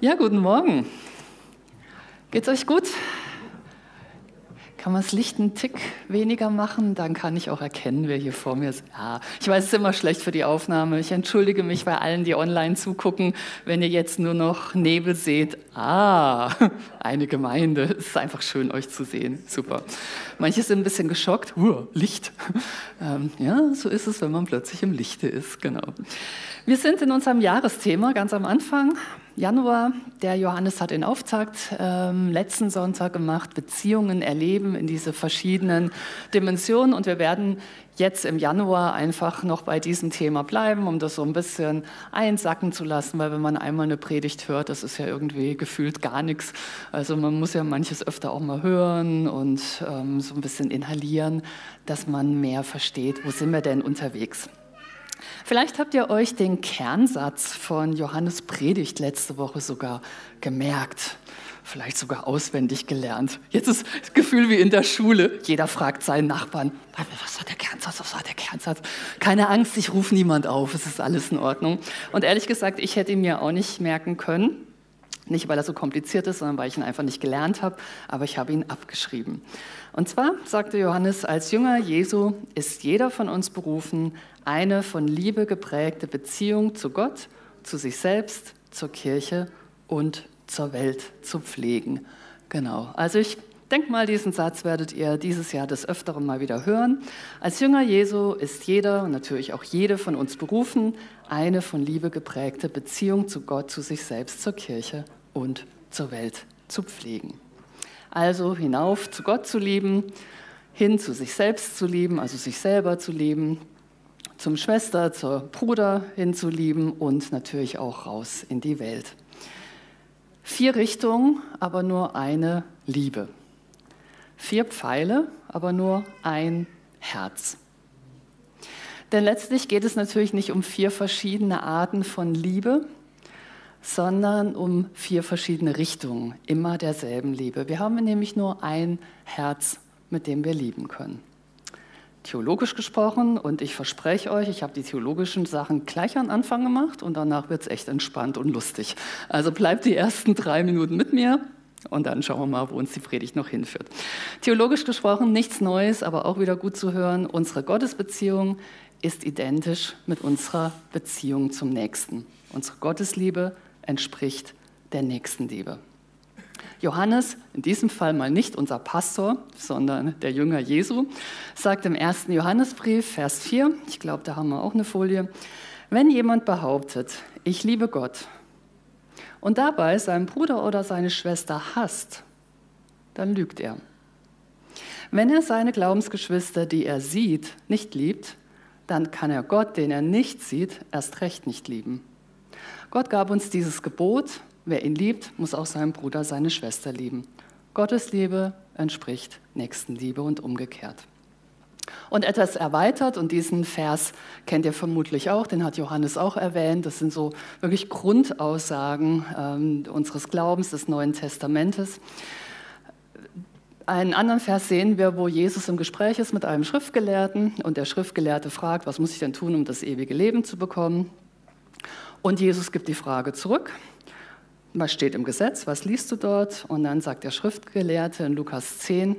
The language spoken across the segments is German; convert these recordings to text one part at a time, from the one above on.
Ja, guten Morgen. Geht's euch gut? Kann man das Licht einen Tick weniger machen? Dann kann ich auch erkennen, wer hier vor mir ist. Ja, ich weiß, es ist immer schlecht für die Aufnahme. Ich entschuldige mich bei allen, die online zugucken, wenn ihr jetzt nur noch Nebel seht. Ah, eine Gemeinde. Es ist einfach schön, euch zu sehen. Super. Manche sind ein bisschen geschockt. Uh, Licht. Ähm, ja, so ist es, wenn man plötzlich im Lichte ist. Genau. Wir sind in unserem Jahresthema ganz am Anfang. Januar. Der Johannes hat den Auftakt ähm, letzten Sonntag gemacht, Beziehungen erleben in diese verschiedenen Dimensionen. Und wir werden jetzt im Januar einfach noch bei diesem Thema bleiben, um das so ein bisschen einsacken zu lassen, weil wenn man einmal eine Predigt hört, das ist ja irgendwie gefühlt gar nichts. Also man muss ja manches öfter auch mal hören und ähm, so ein bisschen inhalieren, dass man mehr versteht, wo sind wir denn unterwegs. Vielleicht habt ihr euch den Kernsatz von Johannes Predigt letzte Woche sogar gemerkt, vielleicht sogar auswendig gelernt. Jetzt ist das Gefühl wie in der Schule. Jeder fragt seinen Nachbarn, was war der Kernsatz, was war der Kernsatz? Keine Angst, ich rufe niemand auf, es ist alles in Ordnung. Und ehrlich gesagt, ich hätte ihn mir auch nicht merken können. Nicht, weil er so kompliziert ist, sondern weil ich ihn einfach nicht gelernt habe, aber ich habe ihn abgeschrieben. Und zwar sagte Johannes, als Jünger Jesu ist jeder von uns berufen, eine von Liebe geprägte Beziehung zu Gott, zu sich selbst, zur Kirche und zur Welt zu pflegen. Genau. Also ich denke mal, diesen Satz werdet ihr dieses Jahr des Öfteren mal wieder hören. Als Jünger Jesu ist jeder und natürlich auch jede von uns berufen, eine von Liebe geprägte Beziehung zu Gott, zu sich selbst, zur Kirche und zur Welt zu pflegen. Also hinauf zu Gott zu lieben, hin zu sich selbst zu lieben, also sich selber zu lieben, zum Schwester, zur Bruder hinzulieben und natürlich auch raus in die Welt. Vier Richtungen, aber nur eine Liebe. Vier Pfeile, aber nur ein Herz. Denn letztlich geht es natürlich nicht um vier verschiedene Arten von Liebe, sondern um vier verschiedene Richtungen immer derselben Liebe. Wir haben nämlich nur ein Herz, mit dem wir lieben können. Theologisch gesprochen, und ich verspreche euch, ich habe die theologischen Sachen gleich am Anfang gemacht und danach wird es echt entspannt und lustig. Also bleibt die ersten drei Minuten mit mir und dann schauen wir mal, wo uns die Predigt noch hinführt. Theologisch gesprochen nichts Neues, aber auch wieder gut zu hören. Unsere Gottesbeziehung ist identisch mit unserer Beziehung zum Nächsten. Unsere Gottesliebe entspricht der Nächstenliebe. Johannes, in diesem Fall mal nicht unser Pastor, sondern der Jünger Jesu, sagt im ersten Johannesbrief, Vers 4, ich glaube, da haben wir auch eine Folie, wenn jemand behauptet, ich liebe Gott und dabei seinen Bruder oder seine Schwester hasst, dann lügt er. Wenn er seine Glaubensgeschwister, die er sieht, nicht liebt, dann kann er Gott, den er nicht sieht, erst recht nicht lieben. Gott gab uns dieses Gebot, wer ihn liebt, muss auch seinen Bruder, seine Schwester lieben. Gottes Liebe entspricht Nächstenliebe und umgekehrt. Und etwas erweitert, und diesen Vers kennt ihr vermutlich auch, den hat Johannes auch erwähnt, das sind so wirklich Grundaussagen ähm, unseres Glaubens, des Neuen Testamentes. Einen anderen Vers sehen wir, wo Jesus im Gespräch ist mit einem Schriftgelehrten und der Schriftgelehrte fragt, was muss ich denn tun, um das ewige Leben zu bekommen? Und Jesus gibt die Frage zurück. Was steht im Gesetz? Was liest du dort? Und dann sagt der Schriftgelehrte in Lukas 10,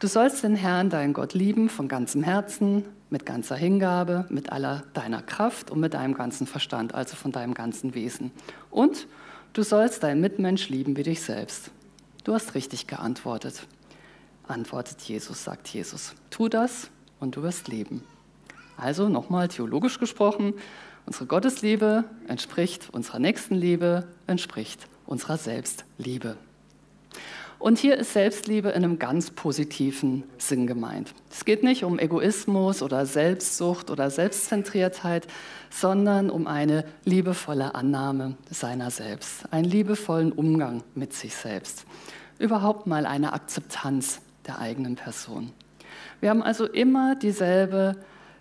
du sollst den Herrn, deinen Gott, lieben von ganzem Herzen, mit ganzer Hingabe, mit aller deiner Kraft und mit deinem ganzen Verstand, also von deinem ganzen Wesen. Und du sollst deinen Mitmensch lieben wie dich selbst. Du hast richtig geantwortet. Antwortet Jesus, sagt Jesus. Tu das und du wirst leben. Also nochmal theologisch gesprochen, Unsere Gottesliebe entspricht unserer Nächstenliebe, entspricht unserer Selbstliebe. Und hier ist Selbstliebe in einem ganz positiven Sinn gemeint. Es geht nicht um Egoismus oder Selbstsucht oder Selbstzentriertheit, sondern um eine liebevolle Annahme seiner selbst, einen liebevollen Umgang mit sich selbst, überhaupt mal eine Akzeptanz der eigenen Person. Wir haben also immer dieselbe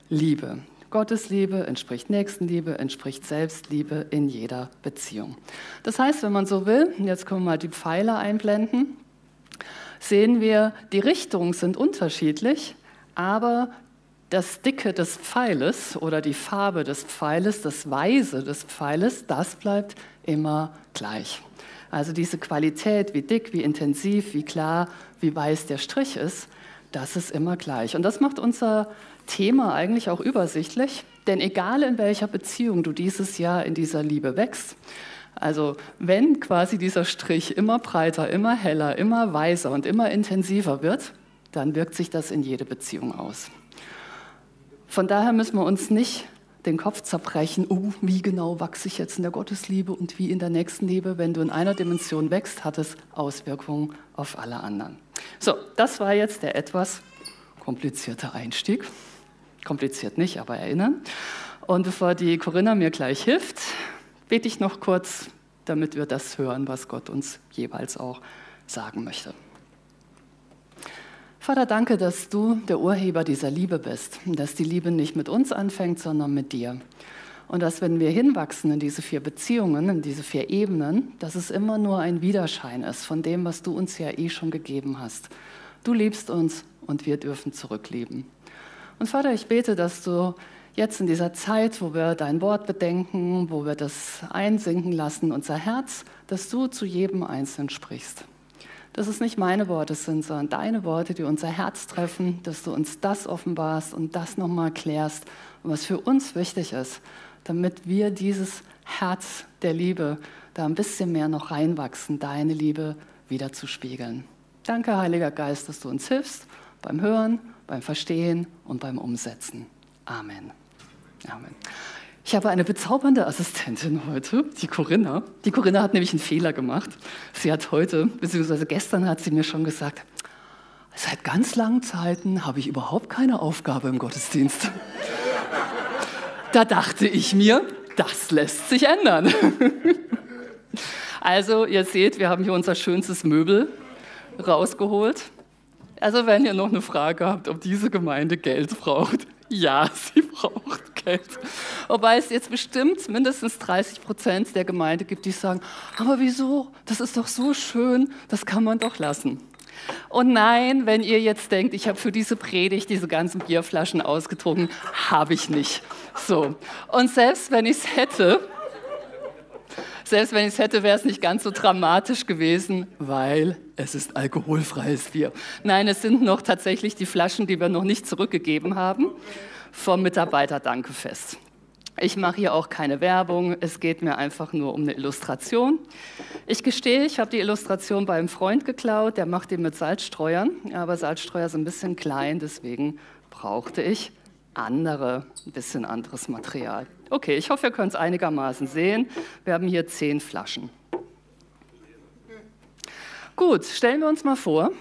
Liebe. Gottes Liebe entspricht Nächstenliebe, entspricht Selbstliebe in jeder Beziehung. Das heißt, wenn man so will, jetzt können wir mal die Pfeiler einblenden, sehen wir, die Richtungen sind unterschiedlich, aber das Dicke des Pfeiles oder die Farbe des Pfeiles, das Weise des Pfeiles, das bleibt immer gleich. Also diese Qualität, wie dick, wie intensiv, wie klar, wie weiß der Strich ist, das ist immer gleich. Und das macht unser Thema eigentlich auch übersichtlich, denn egal in welcher Beziehung du dieses Jahr in dieser Liebe wächst, also wenn quasi dieser Strich immer breiter, immer heller, immer weiser und immer intensiver wird, dann wirkt sich das in jede Beziehung aus. Von daher müssen wir uns nicht den Kopf zerbrechen, oh, wie genau wachse ich jetzt in der Gottesliebe und wie in der nächsten Liebe. Wenn du in einer Dimension wächst, hat es Auswirkungen auf alle anderen. So, das war jetzt der etwas komplizierte Einstieg. Kompliziert nicht, aber erinnern. Und bevor die Corinna mir gleich hilft, bete ich noch kurz, damit wir das hören, was Gott uns jeweils auch sagen möchte. Vater, danke, dass du der Urheber dieser Liebe bist, dass die Liebe nicht mit uns anfängt, sondern mit dir. Und dass, wenn wir hinwachsen in diese vier Beziehungen, in diese vier Ebenen, dass es immer nur ein Widerschein ist von dem, was du uns ja eh schon gegeben hast. Du liebst uns und wir dürfen zurücklieben. Und Vater, ich bete, dass du jetzt in dieser Zeit, wo wir dein Wort bedenken, wo wir das einsinken lassen, unser Herz, dass du zu jedem Einzelnen sprichst dass es nicht meine Worte sind, sondern deine Worte, die unser Herz treffen, dass du uns das offenbarst und das nochmal klärst, was für uns wichtig ist, damit wir dieses Herz der Liebe da ein bisschen mehr noch reinwachsen, deine Liebe wieder zu spiegeln. Danke, Heiliger Geist, dass du uns hilfst beim Hören, beim Verstehen und beim Umsetzen. Amen. Amen. Ich habe eine bezaubernde Assistentin heute, die Corinna. Die Corinna hat nämlich einen Fehler gemacht. Sie hat heute, beziehungsweise gestern hat sie mir schon gesagt, seit ganz langen Zeiten habe ich überhaupt keine Aufgabe im Gottesdienst. Da dachte ich mir, das lässt sich ändern. Also, ihr seht, wir haben hier unser schönstes Möbel rausgeholt. Also, wenn ihr noch eine Frage habt, ob diese Gemeinde Geld braucht, ja, sie braucht Geld. Wobei es jetzt bestimmt mindestens 30 Prozent der Gemeinde gibt, die sagen, aber wieso? Das ist doch so schön, das kann man doch lassen. Und nein, wenn ihr jetzt denkt, ich habe für diese Predigt diese ganzen Bierflaschen ausgetrunken, habe ich nicht. So. Und selbst wenn ich es hätte, selbst wenn ich es hätte, wäre es nicht ganz so dramatisch gewesen, weil es ist alkoholfreies Bier. Nein, es sind noch tatsächlich die Flaschen, die wir noch nicht zurückgegeben haben vom Mitarbeiterdankefest. Ich mache hier auch keine Werbung, es geht mir einfach nur um eine Illustration. Ich gestehe, ich habe die Illustration bei einem Freund geklaut, der macht die mit Salzstreuern, aber Salzstreuer sind ein bisschen klein, deswegen brauchte ich andere, ein bisschen anderes Material. Okay, ich hoffe, ihr könnt es einigermaßen sehen. Wir haben hier zehn Flaschen. Gut, stellen wir uns mal vor,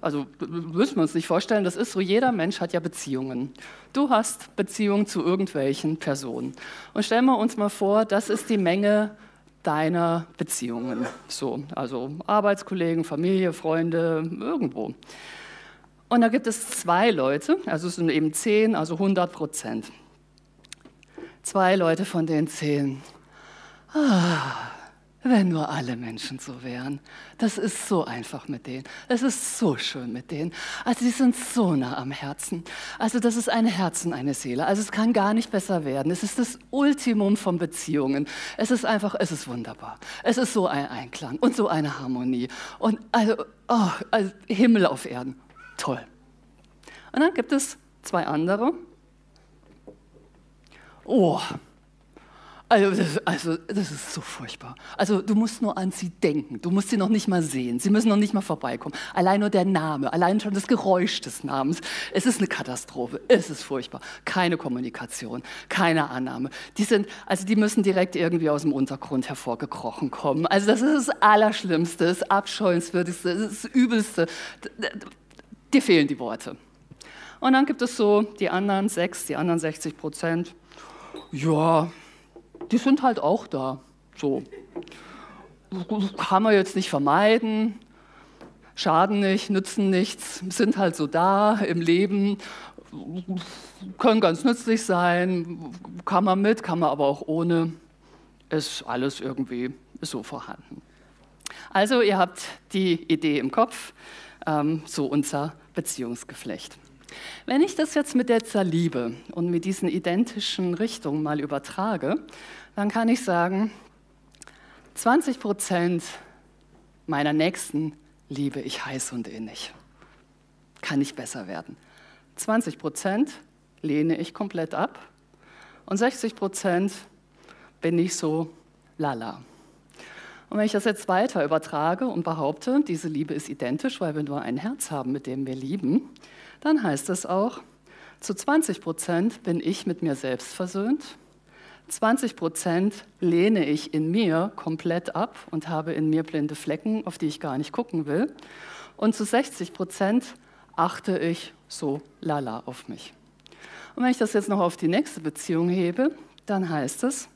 also müssen wir uns nicht vorstellen, das ist so, jeder Mensch hat ja Beziehungen. Du hast Beziehungen zu irgendwelchen Personen. Und stellen wir uns mal vor, das ist die Menge deiner Beziehungen. So, also Arbeitskollegen, Familie, Freunde, irgendwo. Und da gibt es zwei Leute, also es sind eben zehn, also 100 Prozent. Zwei Leute von den zehn. Ah, wenn nur alle Menschen so wären. Das ist so einfach mit denen. Es ist so schön mit denen. Also sie sind so nah am Herzen. Also das ist ein Herzen, eine Seele. Also es kann gar nicht besser werden. Es ist das Ultimum von Beziehungen. Es ist einfach, es ist wunderbar. Es ist so ein Einklang und so eine Harmonie. Und also, oh, also Himmel auf Erden. Toll. Und dann gibt es zwei andere. Oh, also das, also das, ist so furchtbar. Also du musst nur an sie denken. Du musst sie noch nicht mal sehen. Sie müssen noch nicht mal vorbeikommen. Allein nur der Name, allein schon das Geräusch des Namens. Es ist eine Katastrophe. Es ist furchtbar. Keine Kommunikation, keine Annahme. Die sind, also die müssen direkt irgendwie aus dem Untergrund hervorgekrochen kommen. Also das ist das Allerschlimmste, das Abscheuenswürdigste, das Übelste. Dir fehlen die Worte. Und dann gibt es so die anderen sechs, die anderen 60 Prozent. Ja, die sind halt auch da. So. Kann man jetzt nicht vermeiden, schaden nicht, nützen nichts, sind halt so da im Leben, können ganz nützlich sein, kann man mit, kann man aber auch ohne. Ist alles irgendwie so vorhanden. Also ihr habt die Idee im Kopf, ähm, so unser Beziehungsgeflecht. Wenn ich das jetzt mit der Liebe und mit diesen identischen Richtungen mal übertrage, dann kann ich sagen, 20 Prozent meiner Nächsten liebe ich heiß und innig. Kann nicht besser werden. 20 Prozent lehne ich komplett ab und 60 Prozent bin ich so lala. Und wenn ich das jetzt weiter übertrage und behaupte, diese Liebe ist identisch, weil wir nur ein Herz haben, mit dem wir lieben, dann heißt es auch, zu 20 Prozent bin ich mit mir selbst versöhnt, 20 Prozent lehne ich in mir komplett ab und habe in mir blinde Flecken, auf die ich gar nicht gucken will. Und zu 60 Prozent achte ich so lala auf mich. Und wenn ich das jetzt noch auf die nächste Beziehung hebe, dann heißt es,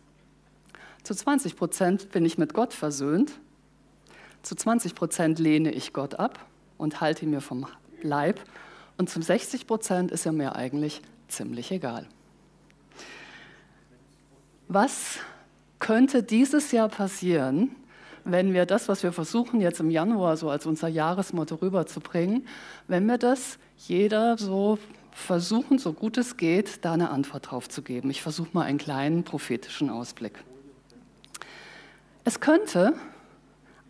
zu 20 Prozent bin ich mit Gott versöhnt, zu 20 Prozent lehne ich Gott ab und halte ihn mir vom Leib und zu 60 Prozent ist er mir eigentlich ziemlich egal. Was könnte dieses Jahr passieren, wenn wir das, was wir versuchen jetzt im Januar so als unser Jahresmotto rüberzubringen, wenn wir das jeder so versuchen, so gut es geht, da eine Antwort drauf zu geben. Ich versuche mal einen kleinen prophetischen Ausblick. Es könnte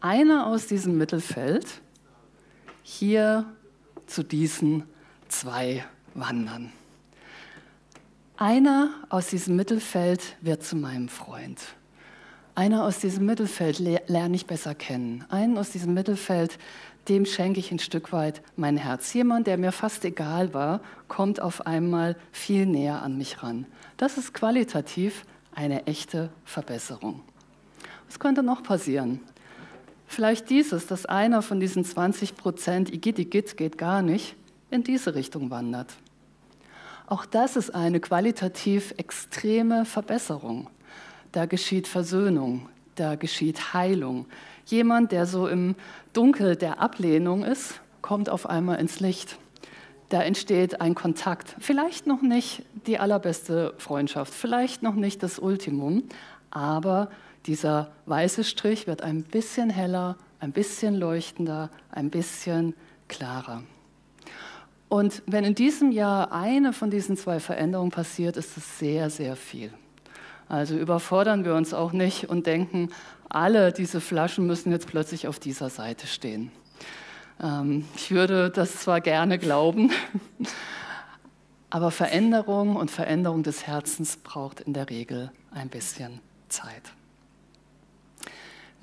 einer aus diesem Mittelfeld hier zu diesen zwei wandern. Einer aus diesem Mittelfeld wird zu meinem Freund. Einer aus diesem Mittelfeld lerne ich besser kennen. Einen aus diesem Mittelfeld, dem schenke ich ein Stück weit mein Herz. Jemand, der mir fast egal war, kommt auf einmal viel näher an mich ran. Das ist qualitativ eine echte Verbesserung. Was könnte noch passieren? Vielleicht dieses, dass einer von diesen 20 Prozent, Igitt, geht gar nicht, in diese Richtung wandert. Auch das ist eine qualitativ extreme Verbesserung. Da geschieht Versöhnung, da geschieht Heilung. Jemand, der so im Dunkel der Ablehnung ist, kommt auf einmal ins Licht. Da entsteht ein Kontakt. Vielleicht noch nicht die allerbeste Freundschaft, vielleicht noch nicht das Ultimum, aber dieser weiße Strich wird ein bisschen heller, ein bisschen leuchtender, ein bisschen klarer. Und wenn in diesem Jahr eine von diesen zwei Veränderungen passiert, ist es sehr, sehr viel. Also überfordern wir uns auch nicht und denken, alle diese Flaschen müssen jetzt plötzlich auf dieser Seite stehen. Ähm, ich würde das zwar gerne glauben, aber Veränderung und Veränderung des Herzens braucht in der Regel ein bisschen Zeit.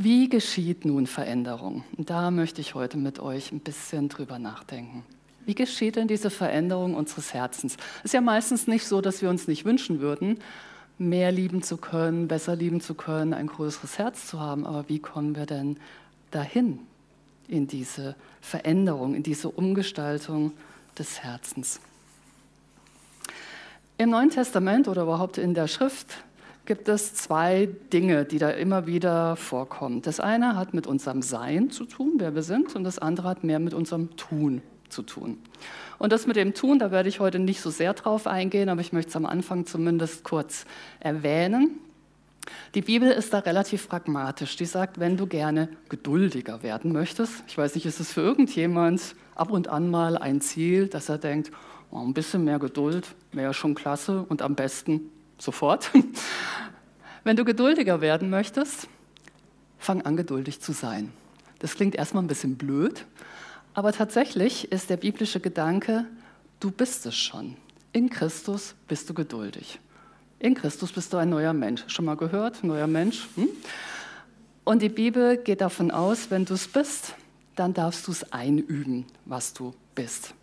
Wie geschieht nun Veränderung? Da möchte ich heute mit euch ein bisschen drüber nachdenken. Wie geschieht denn diese Veränderung unseres Herzens? Es ist ja meistens nicht so, dass wir uns nicht wünschen würden, mehr lieben zu können, besser lieben zu können, ein größeres Herz zu haben. Aber wie kommen wir denn dahin in diese Veränderung, in diese Umgestaltung des Herzens? Im Neuen Testament oder überhaupt in der Schrift gibt es zwei Dinge, die da immer wieder vorkommen. Das eine hat mit unserem Sein zu tun, wer wir sind, und das andere hat mehr mit unserem Tun zu tun. Und das mit dem Tun, da werde ich heute nicht so sehr drauf eingehen, aber ich möchte es am Anfang zumindest kurz erwähnen. Die Bibel ist da relativ pragmatisch. Die sagt, wenn du gerne geduldiger werden möchtest, ich weiß nicht, ist es für irgendjemand ab und an mal ein Ziel, dass er denkt, oh, ein bisschen mehr Geduld wäre schon klasse und am besten sofort. Wenn du geduldiger werden möchtest, fang an, geduldig zu sein. Das klingt erstmal ein bisschen blöd, aber tatsächlich ist der biblische Gedanke, du bist es schon. In Christus bist du geduldig. In Christus bist du ein neuer Mensch. Schon mal gehört, neuer Mensch? Hm? Und die Bibel geht davon aus, wenn du es bist, dann darfst du es einüben, was du bist.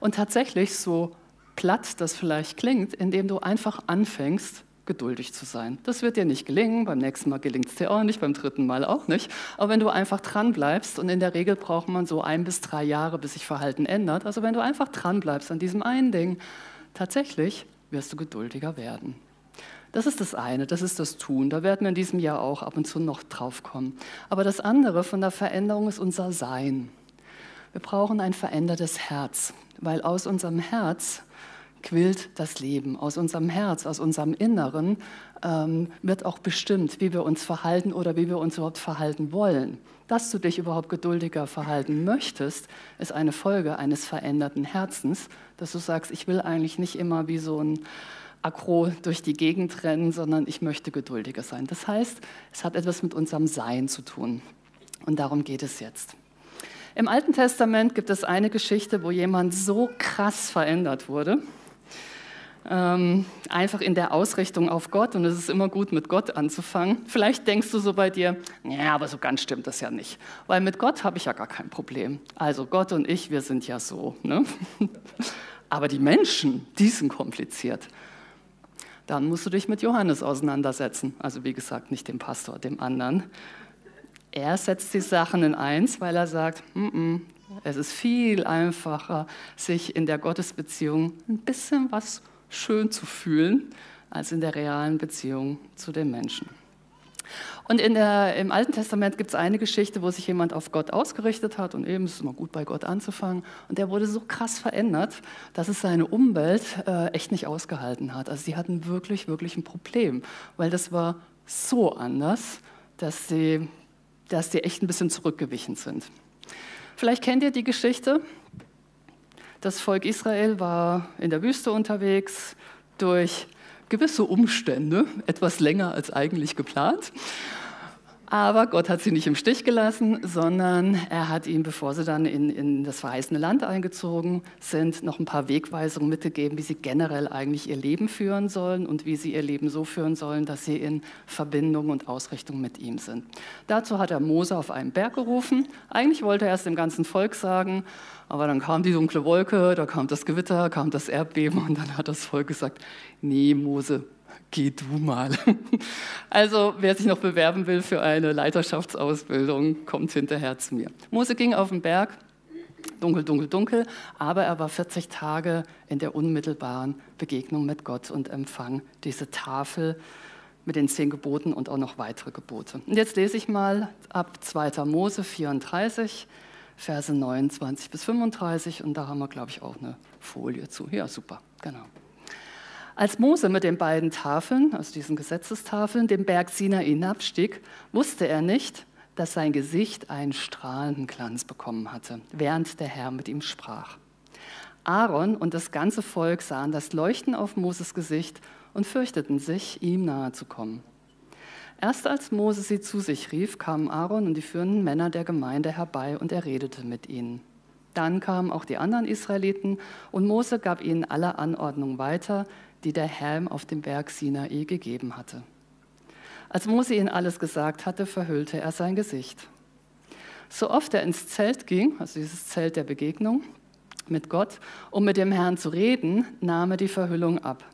Und tatsächlich, so platt das vielleicht klingt, indem du einfach anfängst, geduldig zu sein. Das wird dir nicht gelingen, beim nächsten Mal gelingt es dir auch nicht, beim dritten Mal auch nicht. Aber wenn du einfach dran bleibst, und in der Regel braucht man so ein bis drei Jahre, bis sich Verhalten ändert, also wenn du einfach dran bleibst an diesem einen Ding, tatsächlich wirst du geduldiger werden. Das ist das eine, das ist das Tun. Da werden wir in diesem Jahr auch ab und zu noch drauf kommen. Aber das andere von der Veränderung ist unser Sein. Wir brauchen ein verändertes Herz, weil aus unserem Herz quillt das Leben. Aus unserem Herz, aus unserem Inneren ähm, wird auch bestimmt, wie wir uns verhalten oder wie wir uns überhaupt verhalten wollen. Dass du dich überhaupt geduldiger verhalten möchtest, ist eine Folge eines veränderten Herzens, dass du sagst, ich will eigentlich nicht immer wie so ein Akro durch die Gegend rennen, sondern ich möchte geduldiger sein. Das heißt, es hat etwas mit unserem Sein zu tun. Und darum geht es jetzt. Im Alten Testament gibt es eine Geschichte, wo jemand so krass verändert wurde, ähm, einfach in der Ausrichtung auf Gott. Und es ist immer gut, mit Gott anzufangen. Vielleicht denkst du so bei dir, ja, aber so ganz stimmt das ja nicht. Weil mit Gott habe ich ja gar kein Problem. Also Gott und ich, wir sind ja so. Ne? aber die Menschen, die sind kompliziert. Dann musst du dich mit Johannes auseinandersetzen. Also wie gesagt, nicht dem Pastor, dem anderen. Er setzt die Sachen in eins, weil er sagt, mm -mm, es ist viel einfacher, sich in der Gottesbeziehung ein bisschen was schön zu fühlen, als in der realen Beziehung zu den Menschen. Und der, im Alten Testament gibt es eine Geschichte, wo sich jemand auf Gott ausgerichtet hat und eben ist es immer gut bei Gott anzufangen. Und der wurde so krass verändert, dass es seine Umwelt äh, echt nicht ausgehalten hat. Also sie hatten wirklich, wirklich ein Problem, weil das war so anders, dass sie dass die echt ein bisschen zurückgewichen sind. Vielleicht kennt ihr die Geschichte. Das Volk Israel war in der Wüste unterwegs durch gewisse Umstände, etwas länger als eigentlich geplant. Aber Gott hat sie nicht im Stich gelassen, sondern er hat ihnen, bevor sie dann in, in, das verheißene Land eingezogen sind, noch ein paar Wegweisungen mitgegeben, wie sie generell eigentlich ihr Leben führen sollen und wie sie ihr Leben so führen sollen, dass sie in Verbindung und Ausrichtung mit ihm sind. Dazu hat er Mose auf einen Berg gerufen. Eigentlich wollte er es dem ganzen Volk sagen, aber dann kam die dunkle Wolke, da kam das Gewitter, kam das Erdbeben und dann hat das Volk gesagt, nee Mose, geh du mal. Also wer sich noch bewerben will für eine Leiterschaftsausbildung, kommt hinterher zu mir. Mose ging auf den Berg, dunkel, dunkel, dunkel, aber er war 40 Tage in der unmittelbaren Begegnung mit Gott und empfang diese Tafel mit den zehn Geboten und auch noch weitere Gebote. Und jetzt lese ich mal ab 2. Mose 34, Verse 29 bis 35 und da haben wir, glaube ich, auch eine Folie zu. Ja, super, genau. Als Mose mit den beiden Tafeln, also diesen Gesetzestafeln, den Berg Sinai hinabstieg, wusste er nicht, dass sein Gesicht einen strahlenden Glanz bekommen hatte, während der Herr mit ihm sprach. Aaron und das ganze Volk sahen das Leuchten auf Moses Gesicht und fürchteten sich, ihm nahe zu kommen. Erst als Mose sie zu sich rief, kamen Aaron und die führenden Männer der Gemeinde herbei und er redete mit ihnen. Dann kamen auch die anderen Israeliten und Mose gab ihnen alle Anordnungen weiter, die der Herr auf dem Berg Sinai gegeben hatte. Als Mose ihnen alles gesagt hatte, verhüllte er sein Gesicht. So oft er ins Zelt ging, also dieses Zelt der Begegnung mit Gott, um mit dem Herrn zu reden, nahm er die Verhüllung ab.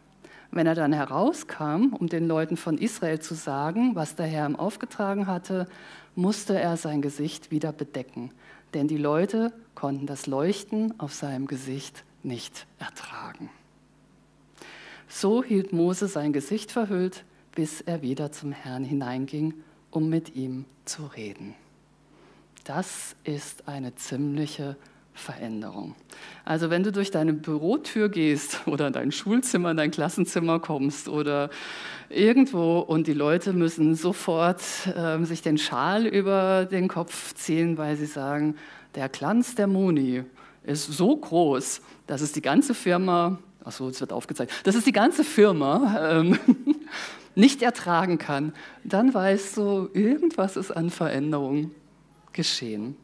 Wenn er dann herauskam, um den Leuten von Israel zu sagen, was der Herr ihm aufgetragen hatte, musste er sein Gesicht wieder bedecken, denn die Leute konnten das Leuchten auf seinem Gesicht nicht ertragen. So hielt Mose sein Gesicht verhüllt, bis er wieder zum Herrn hineinging, um mit ihm zu reden. Das ist eine ziemliche Veränderung. Also wenn du durch deine Bürotür gehst oder dein Schulzimmer, dein Klassenzimmer kommst oder irgendwo und die Leute müssen sofort äh, sich den Schal über den Kopf ziehen, weil sie sagen, der Glanz der Moni ist so groß, dass es die ganze Firma Achso, es wird aufgezeigt, dass es die ganze Firma ähm, nicht ertragen kann, dann weißt du, irgendwas ist an Veränderung geschehen.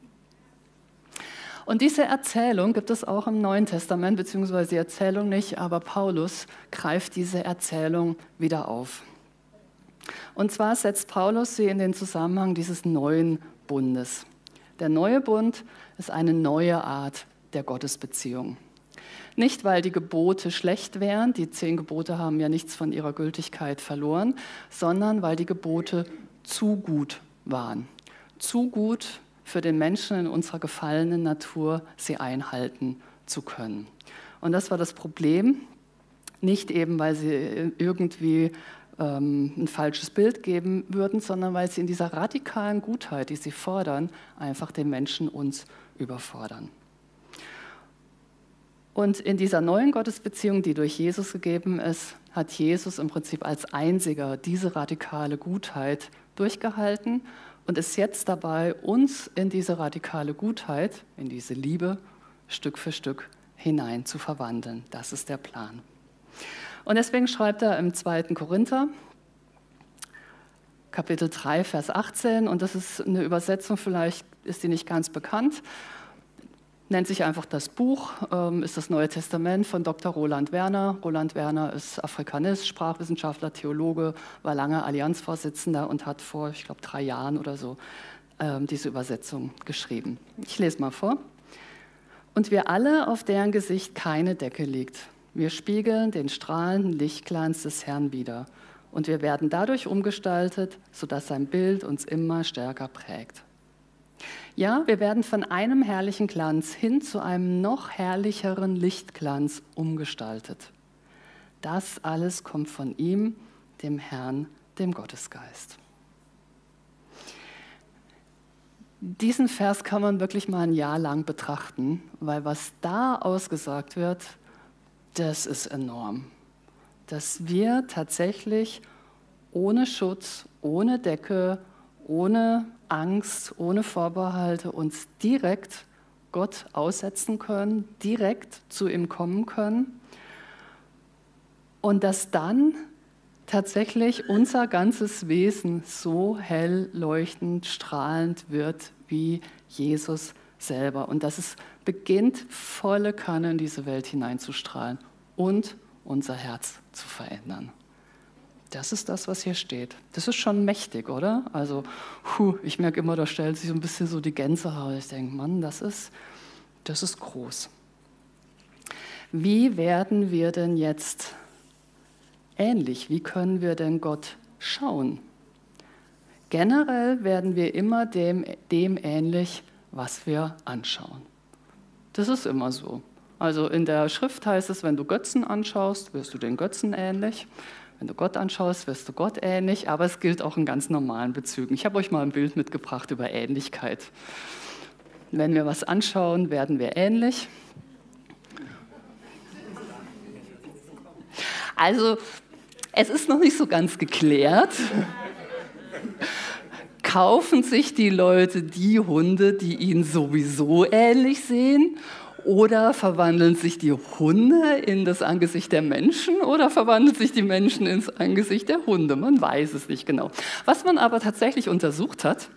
Und diese Erzählung gibt es auch im Neuen Testament, beziehungsweise die Erzählung nicht, aber Paulus greift diese Erzählung wieder auf. Und zwar setzt Paulus sie in den Zusammenhang dieses neuen Bundes. Der neue Bund ist eine neue Art der Gottesbeziehung. Nicht, weil die Gebote schlecht wären, die zehn Gebote haben ja nichts von ihrer Gültigkeit verloren, sondern weil die Gebote zu gut waren. Zu gut für den Menschen in unserer gefallenen Natur, sie einhalten zu können. Und das war das Problem, nicht eben, weil sie irgendwie ähm, ein falsches Bild geben würden, sondern weil sie in dieser radikalen Gutheit, die sie fordern, einfach den Menschen uns überfordern. Und in dieser neuen Gottesbeziehung, die durch Jesus gegeben ist, hat Jesus im Prinzip als einziger diese radikale Gutheit durchgehalten und ist jetzt dabei, uns in diese radikale Gutheit, in diese Liebe, Stück für Stück hinein zu verwandeln. Das ist der Plan. Und deswegen schreibt er im 2. Korinther, Kapitel 3, Vers 18, und das ist eine Übersetzung, vielleicht ist die nicht ganz bekannt, nennt sich einfach das Buch, ähm, ist das Neue Testament von Dr. Roland Werner. Roland Werner ist Afrikanist, Sprachwissenschaftler, Theologe, war lange Allianzvorsitzender und hat vor, ich glaube, drei Jahren oder so ähm, diese Übersetzung geschrieben. Ich lese mal vor. Und wir alle, auf deren Gesicht keine Decke liegt, wir spiegeln den strahlenden Lichtglanz des Herrn wider. Und wir werden dadurch umgestaltet, sodass sein Bild uns immer stärker prägt. Ja, wir werden von einem herrlichen Glanz hin zu einem noch herrlicheren Lichtglanz umgestaltet. Das alles kommt von ihm, dem Herrn, dem Gottesgeist. Diesen Vers kann man wirklich mal ein Jahr lang betrachten, weil was da ausgesagt wird, das ist enorm. Dass wir tatsächlich ohne Schutz, ohne Decke, ohne Angst, ohne Vorbehalte uns direkt Gott aussetzen können, direkt zu ihm kommen können und dass dann tatsächlich unser ganzes Wesen so hell leuchtend, strahlend wird wie Jesus selber und dass es beginnt, volle Kanne in diese Welt hineinzustrahlen und unser Herz zu verändern. Das ist das, was hier steht. Das ist schon mächtig, oder? Also, puh, ich merke immer, da stellt sich so ein bisschen so die Gänsehaut. Ich denke, Mann, das ist, das ist groß. Wie werden wir denn jetzt ähnlich? Wie können wir denn Gott schauen? Generell werden wir immer dem, dem ähnlich, was wir anschauen. Das ist immer so. Also in der Schrift heißt es, wenn du Götzen anschaust, wirst du den Götzen ähnlich. Wenn du Gott anschaust, wirst du Gott ähnlich, aber es gilt auch in ganz normalen Bezügen. Ich habe euch mal ein Bild mitgebracht über Ähnlichkeit. Wenn wir was anschauen, werden wir ähnlich. Also, es ist noch nicht so ganz geklärt. Kaufen sich die Leute die Hunde, die ihnen sowieso ähnlich sehen? Oder verwandeln sich die Hunde in das Angesicht der Menschen oder verwandeln sich die Menschen ins Angesicht der Hunde? Man weiß es nicht genau. Was man aber tatsächlich untersucht hat,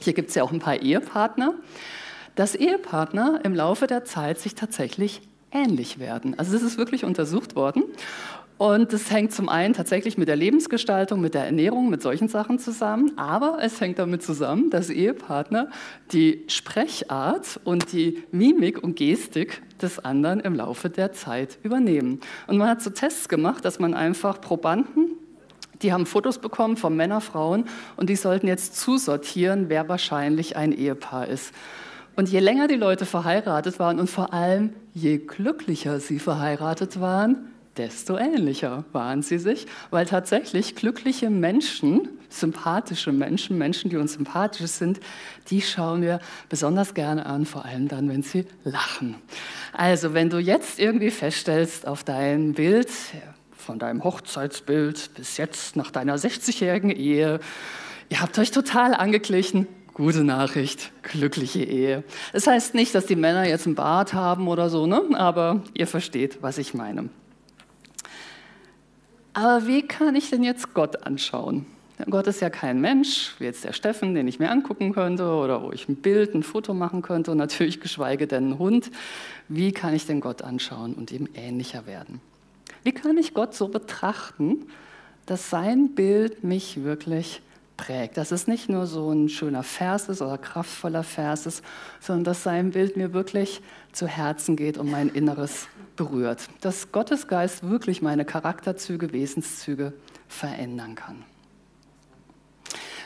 hier gibt es ja auch ein paar Ehepartner, dass Ehepartner im Laufe der Zeit sich tatsächlich ähnlich werden. Also das ist wirklich untersucht worden. Und das hängt zum einen tatsächlich mit der Lebensgestaltung, mit der Ernährung, mit solchen Sachen zusammen, aber es hängt damit zusammen, dass Ehepartner die Sprechart und die Mimik und Gestik des anderen im Laufe der Zeit übernehmen. Und man hat so Tests gemacht, dass man einfach Probanden die haben Fotos bekommen von Männern, Frauen und die sollten jetzt zusortieren, wer wahrscheinlich ein Ehepaar ist. Und je länger die Leute verheiratet waren und vor allem je glücklicher sie verheiratet waren, desto ähnlicher waren sie sich, weil tatsächlich glückliche Menschen, sympathische Menschen, Menschen, die uns sympathisch sind, die schauen wir besonders gerne an, vor allem dann, wenn sie lachen. Also, wenn du jetzt irgendwie feststellst auf dein Bild, von deinem Hochzeitsbild bis jetzt nach deiner 60-jährigen Ehe, ihr habt euch total angeglichen, Gute Nachricht, glückliche Ehe. Das heißt nicht, dass die Männer jetzt einen Bart haben oder so, ne? aber ihr versteht, was ich meine. Aber wie kann ich denn jetzt Gott anschauen? Gott ist ja kein Mensch, wie jetzt der Steffen, den ich mir angucken könnte oder wo ich ein Bild, ein Foto machen könnte und natürlich geschweige denn ein Hund. Wie kann ich denn Gott anschauen und ihm ähnlicher werden? Wie kann ich Gott so betrachten, dass sein Bild mich wirklich prägt? Dass es nicht nur so ein schöner Vers ist oder kraftvoller Vers ist, sondern dass sein Bild mir wirklich zu Herzen geht und mein Inneres berührt, dass Gottes Geist wirklich meine Charakterzüge, Wesenszüge verändern kann.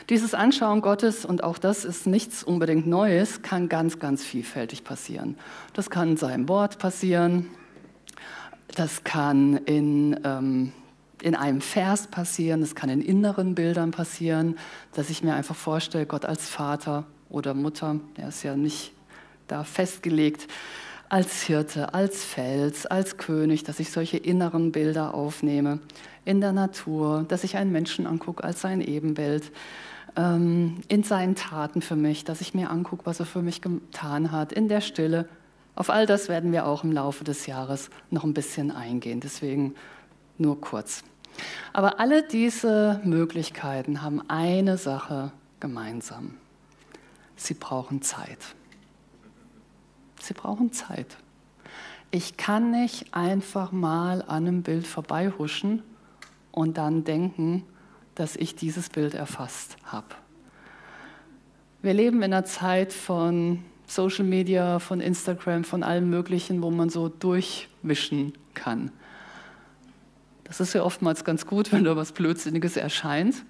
Dieses Anschauen Gottes, und auch das ist nichts unbedingt Neues, kann ganz, ganz vielfältig passieren. Das kann in seinem Wort passieren, das kann in, ähm, in einem Vers passieren, das kann in inneren Bildern passieren, dass ich mir einfach vorstelle, Gott als Vater oder Mutter, der ist ja nicht da festgelegt, als Hirte, als Fels, als König, dass ich solche inneren Bilder aufnehme in der Natur, dass ich einen Menschen angucke als sein Ebenbild, ähm, in seinen Taten für mich, dass ich mir angucke, was er für mich getan hat, in der Stille. Auf all das werden wir auch im Laufe des Jahres noch ein bisschen eingehen, deswegen nur kurz. Aber alle diese Möglichkeiten haben eine Sache gemeinsam. Sie brauchen Zeit. Sie brauchen Zeit. Ich kann nicht einfach mal an einem Bild vorbeihuschen und dann denken, dass ich dieses Bild erfasst habe. Wir leben in einer Zeit von Social Media, von Instagram, von allem Möglichen, wo man so durchmischen kann. Das ist ja oftmals ganz gut, wenn da was Blödsinniges erscheint.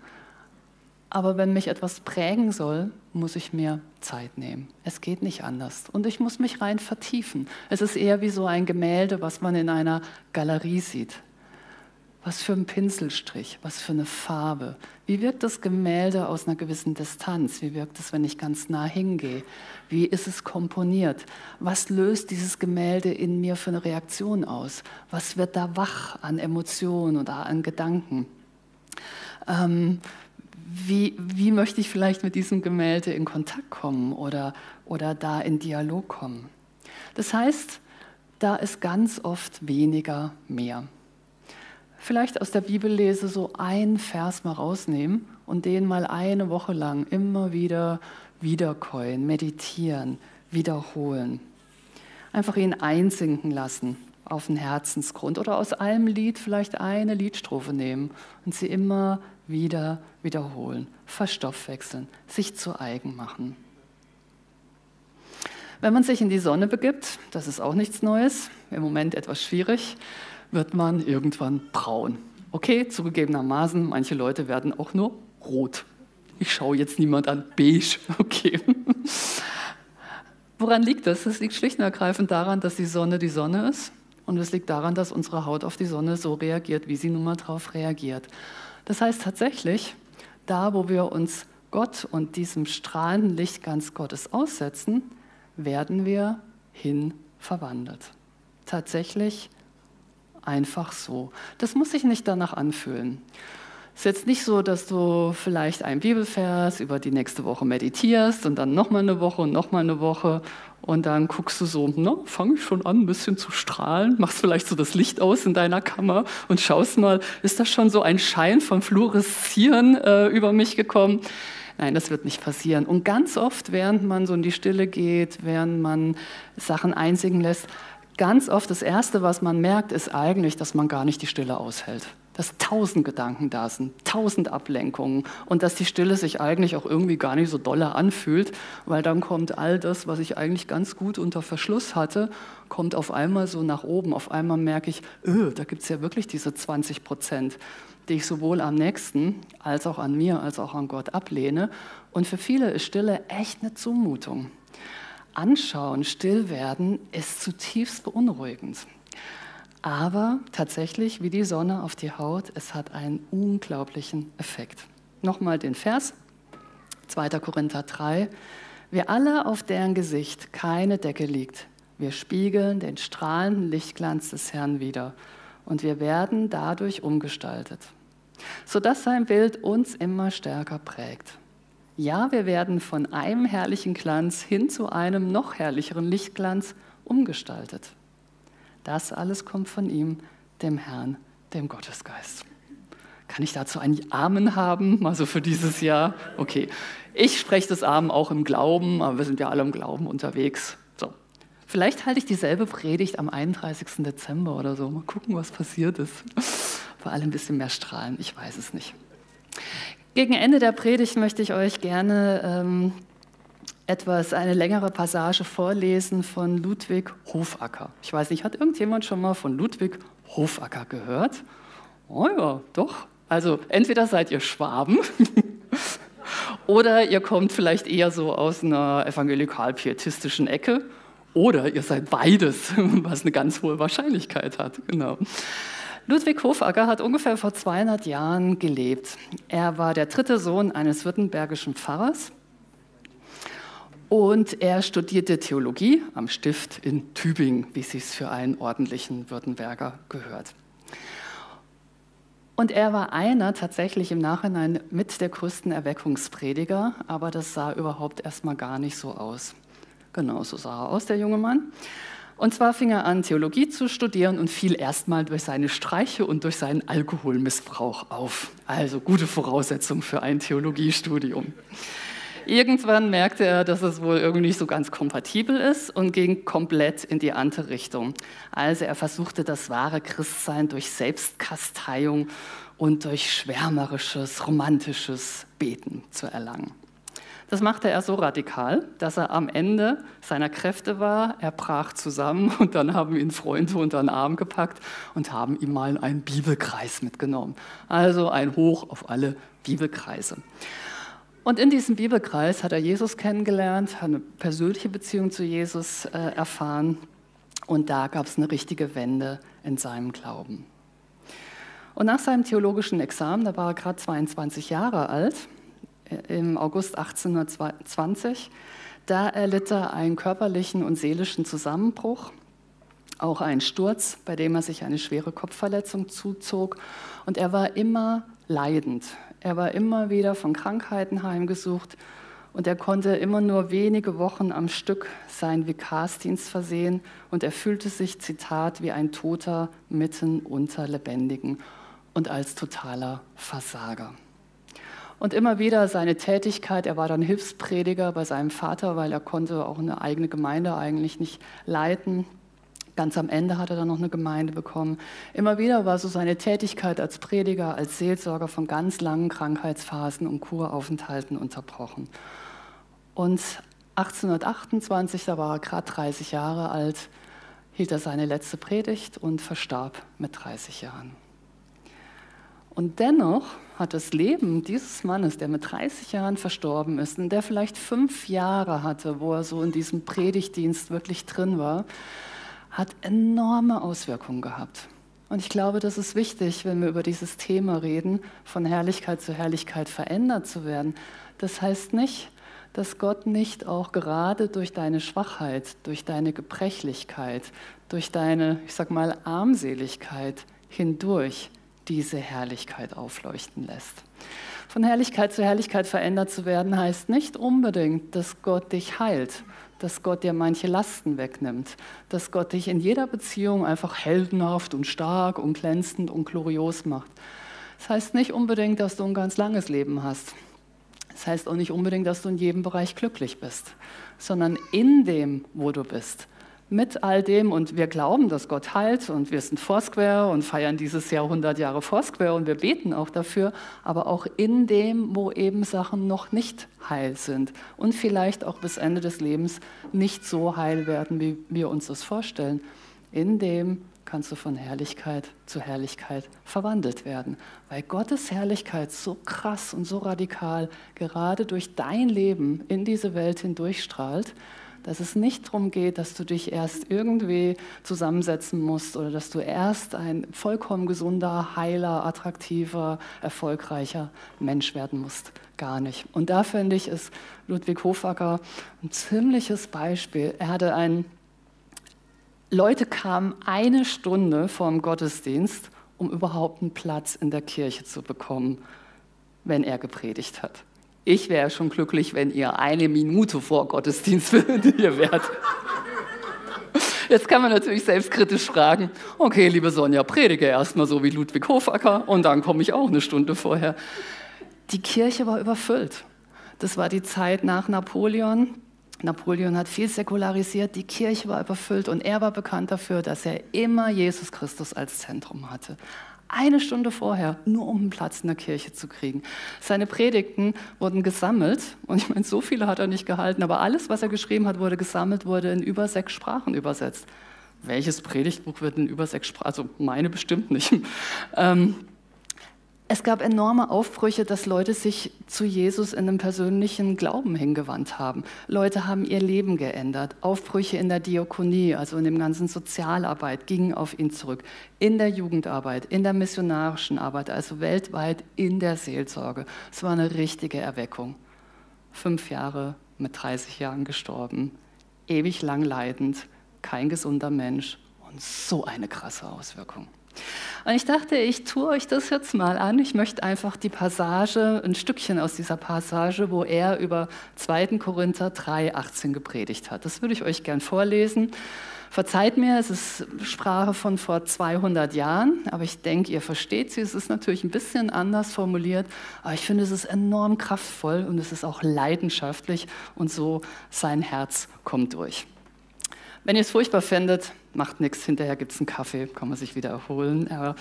Aber wenn mich etwas prägen soll, muss ich mir Zeit nehmen. Es geht nicht anders. Und ich muss mich rein vertiefen. Es ist eher wie so ein Gemälde, was man in einer Galerie sieht. Was für ein Pinselstrich, was für eine Farbe. Wie wirkt das Gemälde aus einer gewissen Distanz? Wie wirkt es, wenn ich ganz nah hingehe? Wie ist es komponiert? Was löst dieses Gemälde in mir für eine Reaktion aus? Was wird da wach an Emotionen oder an Gedanken? Ähm, wie, wie möchte ich vielleicht mit diesem Gemälde in Kontakt kommen oder, oder da in Dialog kommen? Das heißt, da ist ganz oft weniger mehr vielleicht aus der Bibel lese, so einen Vers mal rausnehmen und den mal eine Woche lang immer wieder wiederkäuen, meditieren, wiederholen. Einfach ihn einsinken lassen auf den Herzensgrund oder aus einem Lied vielleicht eine Liedstrophe nehmen und sie immer wieder wiederholen, verstoffwechseln, sich zu eigen machen. Wenn man sich in die Sonne begibt, das ist auch nichts Neues, im Moment etwas schwierig, wird man irgendwann braun. Okay, zugegebenermaßen, manche Leute werden auch nur rot. Ich schaue jetzt niemand an, beige, okay. Woran liegt das? Das liegt schlicht und ergreifend daran, dass die Sonne die Sonne ist. Und es liegt daran, dass unsere Haut auf die Sonne so reagiert, wie sie nun mal darauf reagiert. Das heißt tatsächlich, da wo wir uns Gott und diesem strahlenden Licht ganz Gottes aussetzen, werden wir hin verwandelt. Tatsächlich einfach so. Das muss sich nicht danach anfühlen. Es ist jetzt nicht so, dass du vielleicht einen Bibelvers über die nächste Woche meditierst und dann nochmal eine Woche und nochmal eine Woche und dann guckst du so, na, fange ich schon an, ein bisschen zu strahlen, machst vielleicht so das Licht aus in deiner Kammer und schaust mal, ist da schon so ein Schein von Fluoreszieren äh, über mich gekommen? Nein, das wird nicht passieren. Und ganz oft, während man so in die Stille geht, während man Sachen einsingen lässt, ganz oft das Erste, was man merkt, ist eigentlich, dass man gar nicht die Stille aushält. Dass tausend Gedanken da sind, tausend Ablenkungen und dass die Stille sich eigentlich auch irgendwie gar nicht so dolle anfühlt, weil dann kommt all das, was ich eigentlich ganz gut unter Verschluss hatte, kommt auf einmal so nach oben. Auf einmal merke ich, öh, da gibt es ja wirklich diese 20 Prozent, die ich sowohl am nächsten als auch an mir als auch an Gott ablehne. Und für viele ist Stille echt eine Zumutung anschauen, still werden, ist zutiefst beunruhigend. Aber tatsächlich, wie die Sonne auf die Haut, es hat einen unglaublichen Effekt. Nochmal den Vers, 2. Korinther 3. Wir alle, auf deren Gesicht keine Decke liegt, wir spiegeln den strahlenden Lichtglanz des Herrn wider und wir werden dadurch umgestaltet, sodass sein Bild uns immer stärker prägt. Ja, wir werden von einem herrlichen Glanz hin zu einem noch herrlicheren Lichtglanz umgestaltet. Das alles kommt von ihm, dem Herrn, dem Gottesgeist. Kann ich dazu einen Amen haben, mal so für dieses Jahr? Okay, ich spreche das Amen auch im Glauben, aber wir sind ja alle im Glauben unterwegs. So. Vielleicht halte ich dieselbe Predigt am 31. Dezember oder so. Mal gucken, was passiert ist. Vor allem ein bisschen mehr strahlen, ich weiß es nicht. Gegen Ende der Predigt möchte ich euch gerne ähm, etwas, eine längere Passage vorlesen von Ludwig Hofacker. Ich weiß nicht, hat irgendjemand schon mal von Ludwig Hofacker gehört? Oh ja, doch. Also entweder seid ihr Schwaben oder ihr kommt vielleicht eher so aus einer evangelikal-pietistischen Ecke oder ihr seid beides, was eine ganz hohe Wahrscheinlichkeit hat. Genau. Ludwig Hofacker hat ungefähr vor 200 Jahren gelebt. Er war der dritte Sohn eines württembergischen Pfarrers Und er studierte Theologie am Stift in Tübingen, wie es für einen ordentlichen Württemberger gehört. Und er war einer tatsächlich im Nachhinein mit der größten Erweckungsprediger, aber das sah überhaupt erstmal gar nicht so aus. Genau so sah er aus, der junge Mann. Und zwar fing er an, Theologie zu studieren und fiel erstmal durch seine Streiche und durch seinen Alkoholmissbrauch auf. Also gute Voraussetzung für ein Theologiestudium. Irgendwann merkte er, dass es wohl irgendwie nicht so ganz kompatibel ist und ging komplett in die andere Richtung. Also er versuchte das wahre Christsein durch Selbstkasteiung und durch schwärmerisches, romantisches Beten zu erlangen. Das machte er so radikal, dass er am Ende seiner Kräfte war. Er brach zusammen und dann haben ihn Freunde unter den Arm gepackt und haben ihm mal einen Bibelkreis mitgenommen. Also ein Hoch auf alle Bibelkreise. Und in diesem Bibelkreis hat er Jesus kennengelernt, hat eine persönliche Beziehung zu Jesus äh, erfahren und da gab es eine richtige Wende in seinem Glauben. Und nach seinem theologischen Examen, da war er gerade 22 Jahre alt, äh, im August 1820, da erlitt er einen körperlichen und seelischen Zusammenbruch, auch einen Sturz, bei dem er sich eine schwere Kopfverletzung zuzog. Und er war immer leidend. Er war immer wieder von Krankheiten heimgesucht und er konnte immer nur wenige Wochen am Stück seinen Vikarsdienst versehen und er fühlte sich, Zitat, wie ein Toter mitten unter Lebendigen und als totaler Versager. Und immer wieder seine Tätigkeit, er war dann Hilfsprediger bei seinem Vater, weil er konnte auch eine eigene Gemeinde eigentlich nicht leiten. Ganz am Ende hat er dann noch eine Gemeinde bekommen. Immer wieder war so seine Tätigkeit als Prediger, als Seelsorger von ganz langen Krankheitsphasen und Kuraufenthalten unterbrochen. Und 1828, da war er gerade 30 Jahre alt, hielt er seine letzte Predigt und verstarb mit 30 Jahren. Und dennoch hat das Leben dieses Mannes, der mit 30 Jahren verstorben ist und der vielleicht fünf Jahre hatte, wo er so in diesem Predigtdienst wirklich drin war, hat enorme Auswirkungen gehabt. Und ich glaube, das ist wichtig, wenn wir über dieses Thema reden, von Herrlichkeit zu Herrlichkeit verändert zu werden. Das heißt nicht, dass Gott nicht auch gerade durch deine Schwachheit, durch deine Gebrechlichkeit, durch deine, ich sag mal, Armseligkeit hindurch diese Herrlichkeit aufleuchten lässt. Von Herrlichkeit zu Herrlichkeit verändert zu werden heißt nicht unbedingt, dass Gott dich heilt dass Gott dir manche Lasten wegnimmt, dass Gott dich in jeder Beziehung einfach heldenhaft und stark und glänzend und glorios macht. Das heißt nicht unbedingt, dass du ein ganz langes Leben hast. Das heißt auch nicht unbedingt, dass du in jedem Bereich glücklich bist, sondern in dem, wo du bist, mit all dem und wir glauben, dass Gott heilt und wir sind Foursquare und feiern dieses Jahr 100 Jahre Foursquare und wir beten auch dafür, aber auch in dem, wo eben Sachen noch nicht heil sind und vielleicht auch bis Ende des Lebens nicht so heil werden, wie wir uns das vorstellen. In dem kannst du von Herrlichkeit zu Herrlichkeit verwandelt werden, weil Gottes Herrlichkeit so krass und so radikal gerade durch dein Leben in diese Welt hindurchstrahlt, dass es nicht darum geht, dass du dich erst irgendwie zusammensetzen musst oder dass du erst ein vollkommen gesunder, heiler, attraktiver, erfolgreicher Mensch werden musst. Gar nicht. Und da finde ich, ist Ludwig Hofacker ein ziemliches Beispiel. Er hatte ein, Leute kamen eine Stunde vor dem Gottesdienst, um überhaupt einen Platz in der Kirche zu bekommen, wenn er gepredigt hat. Ich wäre schon glücklich, wenn ihr eine Minute vor Gottesdienst hier wärt. Jetzt kann man natürlich selbstkritisch fragen, okay, liebe Sonja, predige erstmal so wie Ludwig Hofacker und dann komme ich auch eine Stunde vorher. Die Kirche war überfüllt. Das war die Zeit nach Napoleon. Napoleon hat viel säkularisiert, die Kirche war überfüllt und er war bekannt dafür, dass er immer Jesus Christus als Zentrum hatte eine Stunde vorher, nur um einen Platz in der Kirche zu kriegen. Seine Predigten wurden gesammelt und ich meine, so viele hat er nicht gehalten, aber alles, was er geschrieben hat, wurde gesammelt, wurde in über sechs Sprachen übersetzt. Welches Predigtbuch wird in über sechs Sprachen? Also meine bestimmt nicht. Ähm, es gab enorme Aufbrüche, dass Leute sich zu Jesus in einem persönlichen Glauben hingewandt haben. Leute haben ihr Leben geändert. Aufbrüche in der Diakonie, also in dem ganzen Sozialarbeit, gingen auf ihn zurück. In der Jugendarbeit, in der missionarischen Arbeit, also weltweit in der Seelsorge. Es war eine richtige Erweckung. Fünf Jahre mit 30 Jahren gestorben, ewig lang leidend, kein gesunder Mensch und so eine krasse Auswirkung. Und ich dachte, ich tue euch das jetzt mal an. Ich möchte einfach die Passage, ein Stückchen aus dieser Passage, wo er über 2. Korinther 3, 18 gepredigt hat. Das würde ich euch gern vorlesen. Verzeiht mir, es ist Sprache von vor 200 Jahren, aber ich denke, ihr versteht sie. Es ist natürlich ein bisschen anders formuliert, aber ich finde, es ist enorm kraftvoll und es ist auch leidenschaftlich und so sein Herz kommt durch. Wenn ihr es furchtbar findet, macht nichts. Hinterher gibt es einen Kaffee, kann man sich wieder erholen. Aber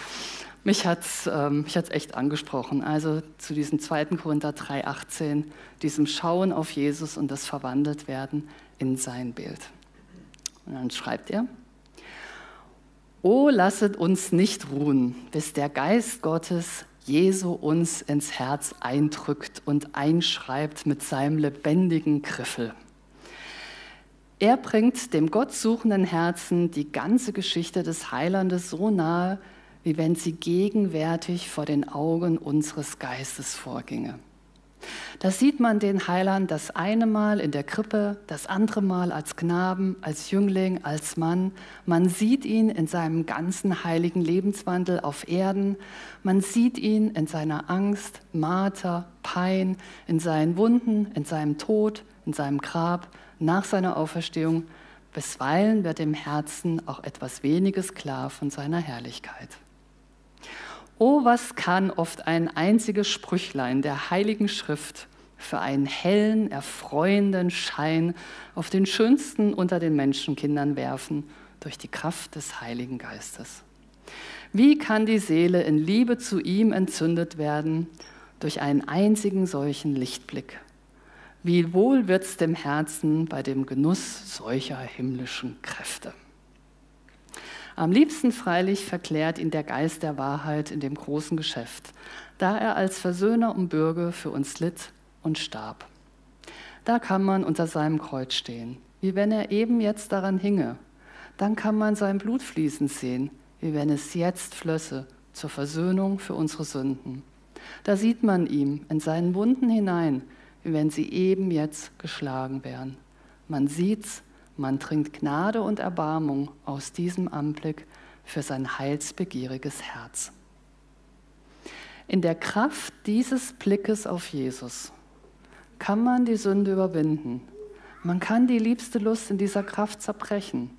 mich hat es ähm, echt angesprochen. Also zu diesem 2. Korinther 3,18, diesem Schauen auf Jesus und das Verwandeltwerden in sein Bild. Und dann schreibt er, O lasset uns nicht ruhen, bis der Geist Gottes Jesu uns ins Herz eindrückt und einschreibt mit seinem lebendigen Griffel. Er bringt dem gottsuchenden Herzen die ganze Geschichte des Heilandes so nahe, wie wenn sie gegenwärtig vor den Augen unseres Geistes vorginge. Da sieht man den Heiland das eine Mal in der Krippe, das andere Mal als Knaben, als Jüngling, als Mann. Man sieht ihn in seinem ganzen heiligen Lebenswandel auf Erden. Man sieht ihn in seiner Angst, Marter, Pein, in seinen Wunden, in seinem Tod, in seinem Grab, nach seiner Auferstehung, bisweilen wird dem Herzen auch etwas weniges klar von seiner Herrlichkeit. Oh, was kann oft ein einziges Sprüchlein der Heiligen Schrift für einen hellen, erfreuenden Schein auf den schönsten unter den Menschenkindern werfen durch die Kraft des Heiligen Geistes. Wie kann die Seele in Liebe zu ihm entzündet werden durch einen einzigen solchen Lichtblick? Wie wohl wird's dem Herzen bei dem Genuss solcher himmlischen Kräfte. Am liebsten freilich verklärt ihn der Geist der Wahrheit in dem großen Geschäft, da er als Versöhner und Bürger für uns litt und starb. Da kann man unter seinem Kreuz stehen, wie wenn er eben jetzt daran hinge. Dann kann man sein Blut fließen sehen, wie wenn es jetzt flösse zur Versöhnung für unsere Sünden. Da sieht man ihm in seinen Wunden hinein, wenn sie eben jetzt geschlagen wären. Man sieht's, man trinkt Gnade und Erbarmung aus diesem Anblick für sein heilsbegieriges Herz. In der Kraft dieses Blickes auf Jesus kann man die Sünde überwinden. Man kann die liebste Lust in dieser Kraft zerbrechen.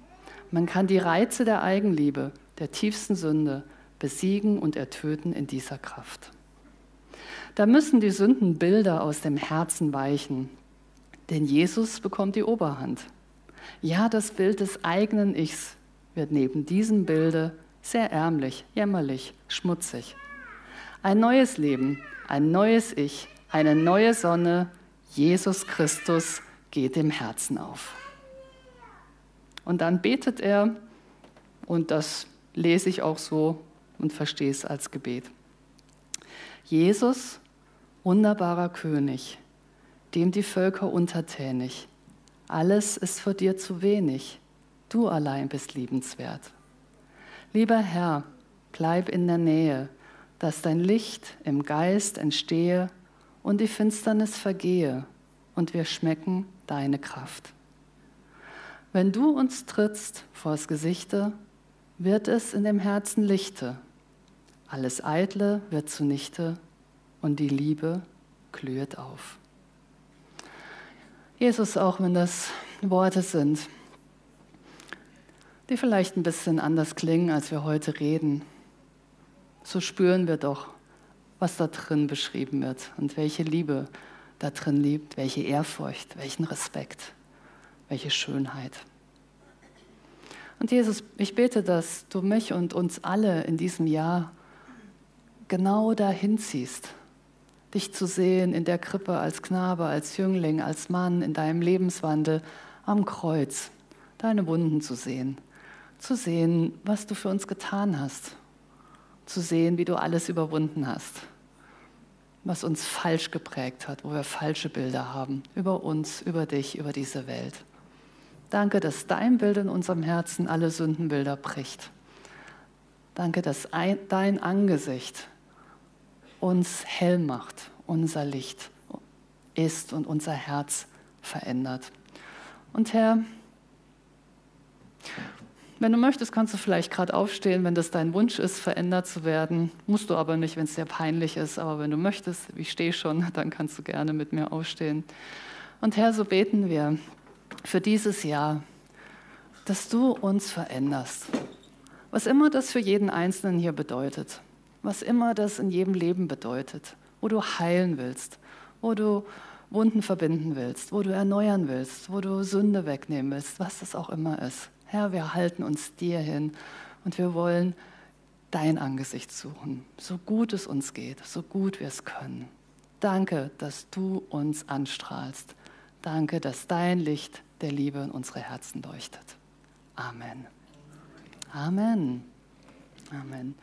Man kann die Reize der Eigenliebe, der tiefsten Sünde besiegen und ertöten in dieser Kraft. Da müssen die Sündenbilder aus dem Herzen weichen, denn Jesus bekommt die Oberhand. Ja, das Bild des eigenen Ichs wird neben diesem Bilde sehr ärmlich, jämmerlich, schmutzig. Ein neues Leben, ein neues Ich, eine neue Sonne, Jesus Christus geht dem Herzen auf. Und dann betet er, und das lese ich auch so und verstehe es als Gebet. Jesus, wunderbarer König, dem die Völker untertänig, alles ist vor dir zu wenig, du allein bist liebenswert. Lieber Herr, bleib in der Nähe, dass dein Licht im Geist entstehe und die Finsternis vergehe und wir schmecken deine Kraft. Wenn du uns trittst vors Gesichte, wird es in dem Herzen Lichte alles Eitle wird zunichte und die Liebe glüht auf. Jesus, auch wenn das Worte sind, die vielleicht ein bisschen anders klingen, als wir heute reden, so spüren wir doch, was da drin beschrieben wird und welche Liebe da drin liebt, welche Ehrfurcht, welchen Respekt, welche Schönheit. Und Jesus, ich bete, dass du mich und uns alle in diesem Jahr genau dahin ziehst, dich zu sehen in der Krippe als Knabe, als Jüngling, als Mann, in deinem Lebenswandel am Kreuz, deine Wunden zu sehen, zu sehen, was du für uns getan hast, zu sehen, wie du alles überwunden hast, was uns falsch geprägt hat, wo wir falsche Bilder haben über uns, über dich, über diese Welt. Danke, dass dein Bild in unserem Herzen alle Sündenbilder bricht. Danke, dass dein Angesicht uns hell macht, unser Licht ist und unser Herz verändert. Und Herr, wenn du möchtest, kannst du vielleicht gerade aufstehen, wenn das dein Wunsch ist, verändert zu werden. Musst du aber nicht, wenn es sehr peinlich ist. Aber wenn du möchtest, ich stehe schon, dann kannst du gerne mit mir aufstehen. Und Herr, so beten wir für dieses Jahr, dass du uns veränderst. Was immer das für jeden Einzelnen hier bedeutet, was immer das in jedem Leben bedeutet, wo du heilen willst, wo du Wunden verbinden willst, wo du erneuern willst, wo du Sünde wegnehmen willst, was das auch immer ist. Herr, wir halten uns dir hin und wir wollen dein Angesicht suchen, so gut es uns geht, so gut wir es können. Danke, dass du uns anstrahlst. Danke, dass dein Licht der Liebe in unsere Herzen leuchtet. Amen. Amen. Amen.